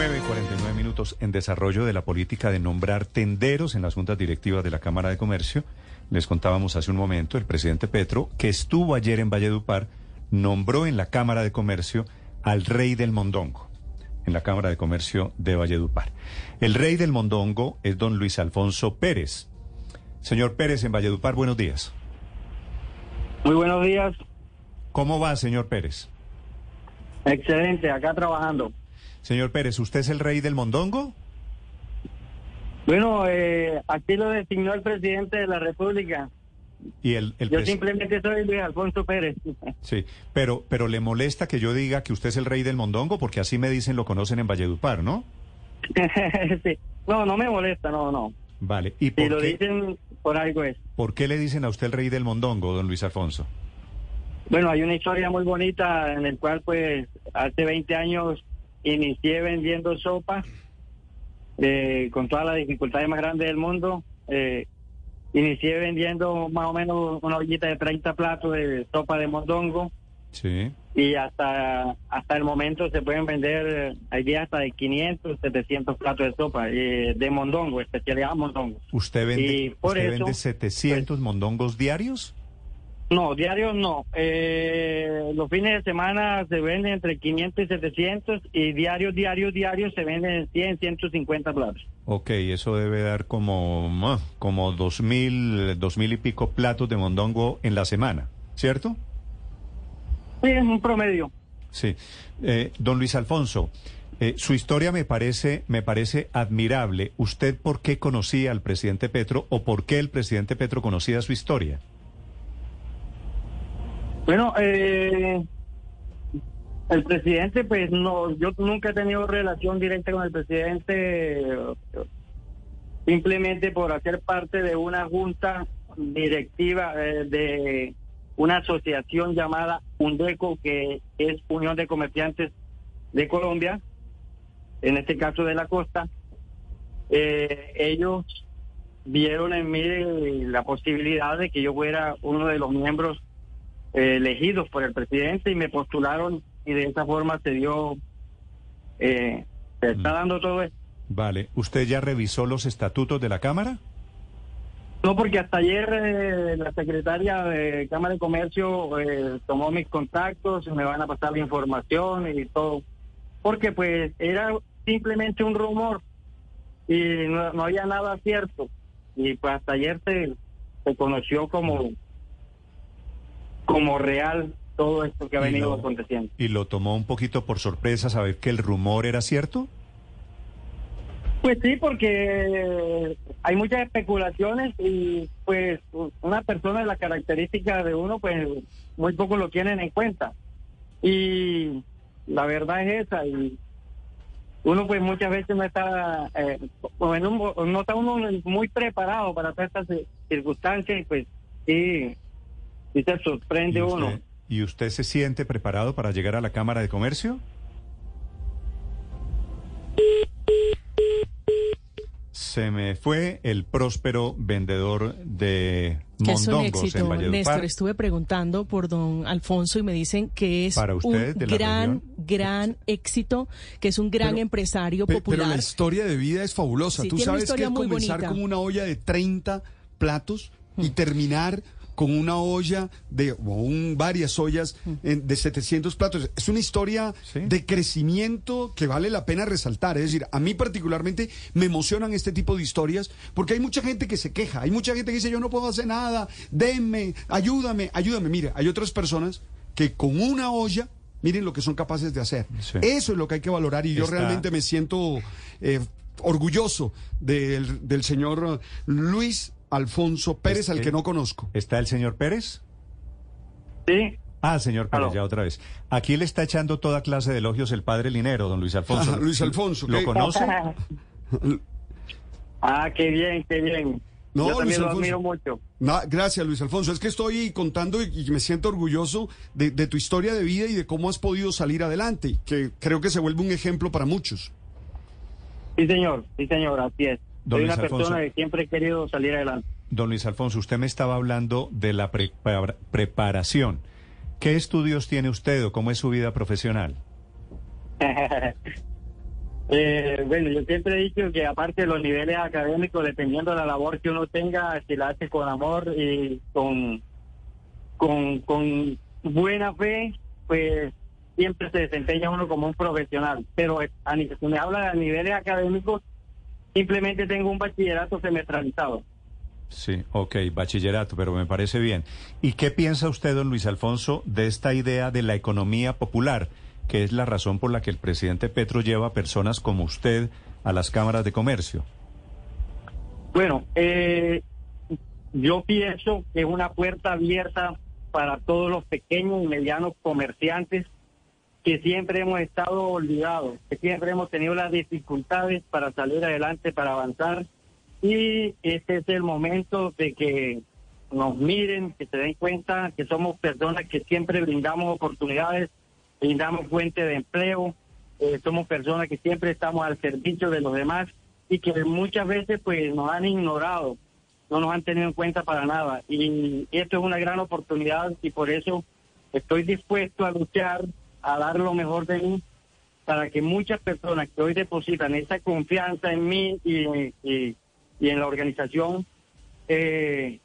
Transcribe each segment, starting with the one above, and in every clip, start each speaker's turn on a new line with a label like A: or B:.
A: 9.49 minutos en desarrollo de la política de nombrar tenderos en las juntas directivas de la Cámara de Comercio. Les contábamos hace un momento, el presidente Petro, que estuvo ayer en Valledupar, nombró en la Cámara de Comercio al rey del Mondongo, en la Cámara de Comercio de Valledupar. El rey del Mondongo es don Luis Alfonso Pérez. Señor Pérez, en Valledupar, buenos días.
B: Muy buenos días.
A: ¿Cómo va, señor Pérez?
B: Excelente, acá trabajando.
A: Señor Pérez, ¿usted es el rey del mondongo?
B: Bueno, eh, aquí lo designó el presidente de la República.
A: Y el,
B: yo simplemente soy Luis Alfonso Pérez.
A: Sí, pero, pero le molesta que yo diga que usted es el rey del mondongo, porque así me dicen, lo conocen en Valledupar, ¿no?
B: sí. No, no me molesta, no, no.
A: Vale. ¿Y
B: por si lo dicen, por algo es.
A: ¿Por qué le dicen a usted el rey del mondongo, don Luis Alfonso?
B: Bueno, hay una historia muy bonita en el cual, pues, hace 20 años inicié vendiendo sopa eh, con todas las dificultades más grandes del mundo. Eh, inicié vendiendo más o menos una ollita de 30 platos de sopa de mondongo.
A: Sí.
B: Y hasta hasta el momento se pueden vender, hay días hasta de 500, 700 platos de sopa eh, de mondongo, especialidad mondongo.
A: ¿Usted vende, ¿usted vende 700 pues, mondongos diarios?
B: No, diarios no. Eh, los fines de semana se venden entre 500 y 700 y diarios, diarios, diarios se venden 100, 150 platos.
A: Ok, eso debe dar como, como dos mil, dos mil y pico platos de mondongo en la semana, ¿cierto?
B: Sí, es un promedio.
A: Sí. Eh, don Luis Alfonso, eh, su historia me parece, me parece admirable. ¿Usted por qué conocía al presidente Petro o por qué el presidente Petro conocía su historia?
B: Bueno, eh, el presidente, pues no, yo nunca he tenido relación directa con el presidente, simplemente por hacer parte de una junta directiva eh, de una asociación llamada UNDECO, que es Unión de Comerciantes de Colombia, en este caso de la costa. Eh, ellos vieron en mí la posibilidad de que yo fuera uno de los miembros eh, elegidos por el presidente y me postularon y de esa forma se dio, eh, se está mm. dando todo esto.
A: Vale, ¿usted ya revisó los estatutos de la Cámara?
B: No, porque hasta ayer eh, la secretaria de Cámara de Comercio tomó mis contactos, y me van a pasar la información y todo, porque pues era simplemente un rumor y no, había nada cierto. Y pues hasta ayer se, se conoció como como real todo esto que ha venido aconteciendo.
A: ¿Y lo tomó un poquito por sorpresa saber que el rumor era cierto?
B: Pues sí, porque hay muchas especulaciones y pues una persona de la característica de uno, pues muy poco lo tienen en cuenta. Y la verdad es esa y uno pues muchas veces no está, eh, no está uno muy preparado para todas estas circunstancias y pues sí y se sorprende uno.
A: ¿Y usted se siente preparado para llegar a la Cámara de Comercio? Se me fue el próspero vendedor de que es un éxito,
C: Néstor. Estuve preguntando por don Alfonso y me dicen que es un gran, gran éxito, que es un gran empresario popular.
D: Pero la historia de vida es fabulosa. Tú sabes que comenzar como una olla de 30 platos y mm. terminar con una olla de, o varias ollas de 700 platos. Es una historia de crecimiento que vale la pena resaltar. Es decir, a mí particularmente me emocionan este tipo de historias porque hay mucha gente que se queja, hay mucha gente que dice yo no puedo hacer nada, denme, ayúdame, ayúdame. Mire, hay otras personas que con una olla miren lo que son capaces de hacer. Eso es lo que hay que valorar y yo realmente me siento eh, orgulloso del, del señor Luis Alfonso Pérez, al que no conozco.
A: ¿Está el señor Pérez?
B: Sí.
A: Ah, señor Pérez, ya otra vez. Aquí le está echando toda clase de elogios el padre Linero, don Luis Alfonso.
D: Luis Alfonso.
A: ¿Lo conoce?
B: ah, qué bien, qué bien. No, Yo también lo admiro mucho.
D: gracias, Luis Alfonso. Es que estoy contando y, me siento orgulloso de, tu historia de vida y de cómo has podido salir adelante, que creo que se vuelve un ejemplo para muchos.
B: Sí, señor, sí, señor, así es. Soy una persona que siempre he querido salir adelante.
A: Don Luis Alfonso, usted me estaba hablando de la preparación. ¿Qué estudios tiene usted o cómo es su vida profesional?
B: Eh, bueno, yo siempre he dicho que aparte de los niveles académicos, dependiendo de la labor que uno tenga, si la hace con amor y con, con, con buena fe, pues siempre se desempeña uno como un profesional. Pero a, si me habla de niveles académicos, simplemente tengo un bachillerato semestralizado.
A: Sí, ok, bachillerato, pero me parece bien. ¿Y qué piensa usted, don Luis Alfonso, de esta idea de la economía popular? que es la razón por la que el presidente Petro lleva a personas como usted a las cámaras de comercio?
B: Bueno, eh, yo pienso que es una puerta abierta para todos los pequeños y medianos comerciantes que siempre hemos estado olvidados, que siempre hemos tenido las dificultades para salir adelante, para avanzar. Y este es el momento de que nos miren, que se den cuenta que somos personas que siempre brindamos oportunidades brindamos fuente de empleo, eh, somos personas que siempre estamos al servicio de los demás y que muchas veces pues nos han ignorado, no nos han tenido en cuenta para nada. Y esto es una gran oportunidad y por eso estoy dispuesto a luchar, a dar lo mejor de mí para que muchas personas que hoy depositan esa confianza en mí y, y, en la organización eh,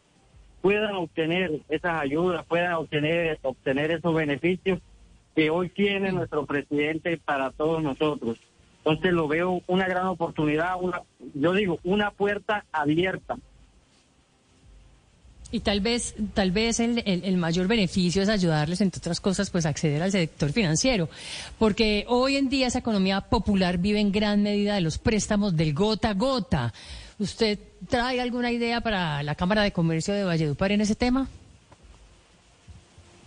B: puedan obtener esas ayudas, puedan obtener, obtener esos beneficios que hoy tiene nuestro presidente para todos nosotros. Entonces lo veo una gran oportunidad, una, yo digo, una puerta abierta.
E: Y tal vez, tal vez el, mayor beneficio es ayudarles, entre otras cosas, pues acceder al sector financiero, porque hoy en día esa economía popular vive en gran medida de los préstamos del gota a gota. ¿Usted trae alguna idea para la Cámara de Comercio de Valledupar en ese tema?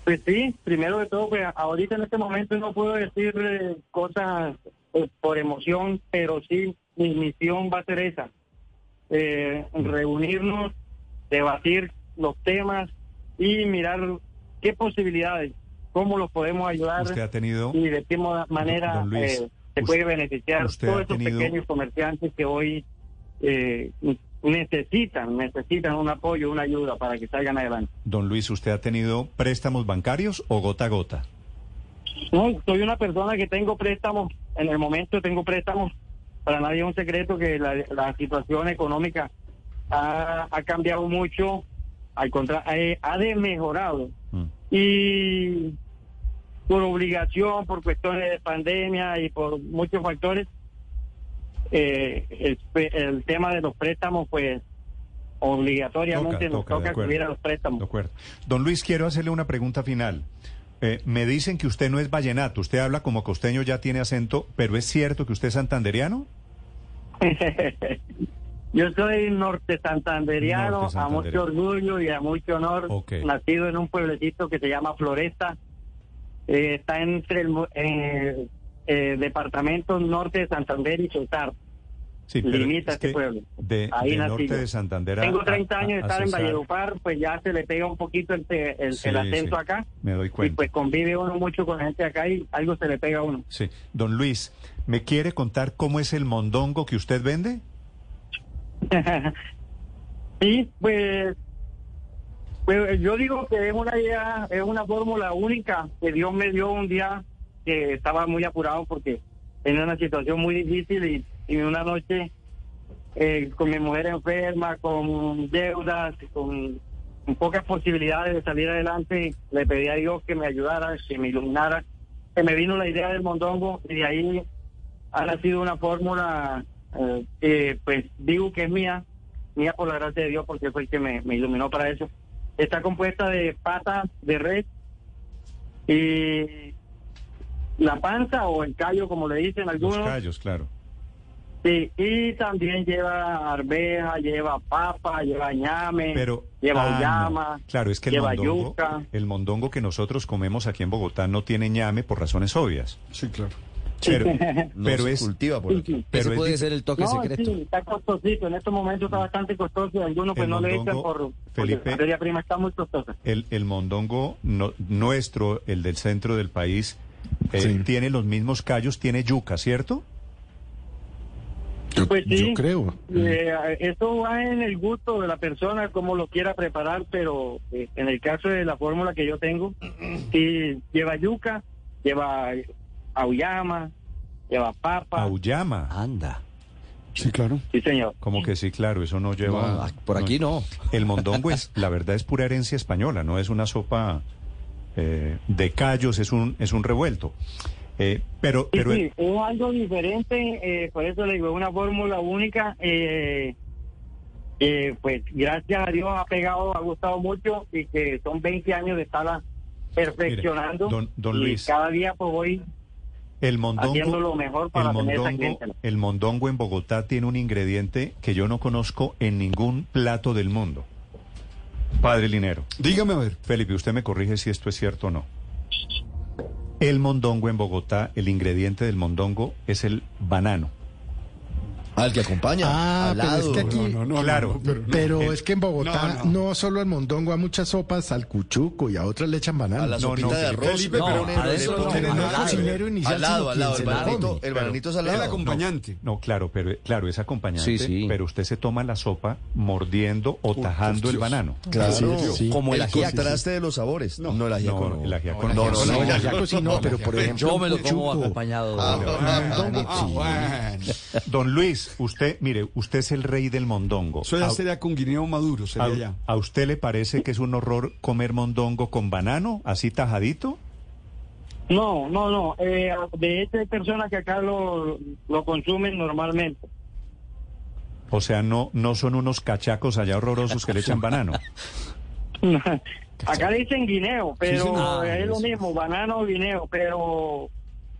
B: Pues sí, primero de todo, pues ahorita en este momento no puedo decir eh, cosas pues, por emoción, pero sí, mi misión va a ser esa, eh, reunirnos, debatir los temas y mirar qué posibilidades, cómo los podemos ayudar y de qué manera eh, se puede beneficiar todos esos pequeños comerciantes que hoy eh, necesitan, necesitan un apoyo, una ayuda para que salgan adelante.
A: Don Luis, ¿usted ha tenido préstamos bancarios o gota a gota?
B: No, soy una persona que tengo préstamos, en el momento tengo préstamos, para nadie es un secreto que la, situación económica ha, cambiado mucho, al contrario, eh, ha desmejorado. Mm. Y por obligación, por cuestiones de pandemia y por muchos factores, eh, el, tema de los préstamos, pues obligatoriamente nos toca, acudir a los préstamos.
A: De acuerdo. Don Luis, quiero hacerle una pregunta final. Eh, me dicen que usted no es vallenato, usted habla como costeño, ya tiene acento, pero ¿es cierto que usted es santanderiano?
B: Yo soy norte santanderiano, a mucho orgullo y a mucho honor, nacido en un pueblecito que se llama Floresta, eh, está entre el, eh, eh, departamento norte de Santander y Sotar.
A: Sí,
B: limita este pueblo.
A: De, Ahí norte de Santander.
B: Tengo 30 años de estar en Valledupar, pues ya se le pega un poquito el, el, acento acá.
A: Me doy cuenta.
B: Y pues convive uno mucho con la gente acá y algo se le pega a uno.
A: Sí. Don Luis, ¿me quiere contar cómo es el mondongo que usted vende?
B: sí, pues, pues yo digo que es una idea, es una fórmula única que Dios me dio un día que estaba muy apurado porque tenía una situación muy difícil y, una noche eh, con mi mujer enferma, con deudas, con, pocas posibilidades de salir adelante, le pedí a Dios que me ayudara, que me iluminara, que me vino la idea del mondongo y de ahí ha nacido una fórmula eh, que pues digo que es mía, mía por la gracia de Dios porque fue el que me, me iluminó para eso. Está compuesta de patas de red y la panza o el callo, como le dicen algunos.
A: Los callos, claro.
B: Sí, y también lleva arveja, lleva papa, lleva ñame, lleva ah, llama,
A: claro, es que el mondongo, el mondongo que nosotros comemos aquí en Bogotá no tiene ñame por razones obvias.
D: Sí, claro.
A: Pero, pero es
F: cultiva por Pero puede ser el toque secreto.
B: Sí, está costosito. En estos momentos está bastante costoso. Algunos pues no le echan por Felipe, la materia prima está muy costosa.
A: El, el mondongo nuestro, el del centro del país, eh, tiene los mismos callos, tiene yuca, ¿cierto?
D: Yo, pues sí, creo.
B: Eh, eso va en el gusto de la persona, como lo quiera preparar, pero eh, en el caso de la fórmula que yo tengo, sí lleva yuca, lleva auyama, lleva papa.
A: Auyama.
F: Anda.
D: Sí, claro.
B: Sí, señor.
A: Como que sí, claro, eso no lleva...
F: por aquí no.
A: El mondongo es, la verdad, es pura herencia española, no es una sopa eh, de callos, es un, es un revuelto. Eh, pero, pero
B: sí, es algo diferente, eh, por eso le digo, una fórmula única. Eh, pues gracias a Dios ha pegado, ha gustado mucho y que son 20 años de estarla perfeccionando.
A: don, Luis,
B: y cada día pues voy
A: el mondongo,
B: haciendo lo mejor para
A: el mondongo, el mondongo en Bogotá tiene un ingrediente que yo no conozco en ningún plato del mundo. Padre Linero.
D: Dígame a ver.
A: Felipe, usted me corrige si esto es cierto o no. El mondongo en Bogotá, el ingrediente del mondongo es el banano.
F: Al que acompaña.
G: Ah, pero es que aquí.
A: claro.
G: pero, es que en Bogotá no, solo el mondongo, a muchas sopas, al cuchuco y a otras le echan banano.
F: A la sopita de arroz. Felipe,
G: pero a eso no, cocinero inicial.
F: Al lado, al lado. El bananito, el bananito es al lado.
D: el acompañante.
A: No, claro, pero claro, es acompañante. Sí, sí. Pero usted se toma la sopa mordiendo o tajando el banano.
F: Claro. Como el contraste de los sabores. No, el ajiaco
A: no. El ajiaco
G: no. No, no, el ajiaco sí no, pero por ejemplo.
F: Yo me lo como acompañado.
A: Don Luis usted, mire, usted es el rey del mondongo.
D: Eso ya sería con guineo maduro, sería
A: a,
D: ya.
A: ¿A usted le parece que es un horror comer mondongo con banano, así tajadito?
B: No, no, no. Eh, de hecho, hay personas que acá lo, lo consumen normalmente.
A: O sea, no, no son unos cachacos allá horrorosos que le echan banano.
B: acá le dicen guineo, pero es lo mismo, banano o guineo, pero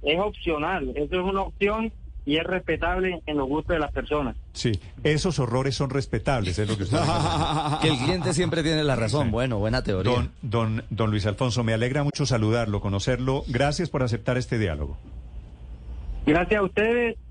B: es opcional. Eso es una opción y es respetable en los gustos de las personas.
A: Sí, esos horrores son respetables, es lo que usted
F: Que el cliente siempre tiene la razón. Bueno, buena teoría.
A: Don, don, don Luis Alfonso, me alegra mucho saludarlo, conocerlo. Gracias por aceptar este diálogo.
B: Gracias a ustedes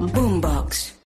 C: Boombox.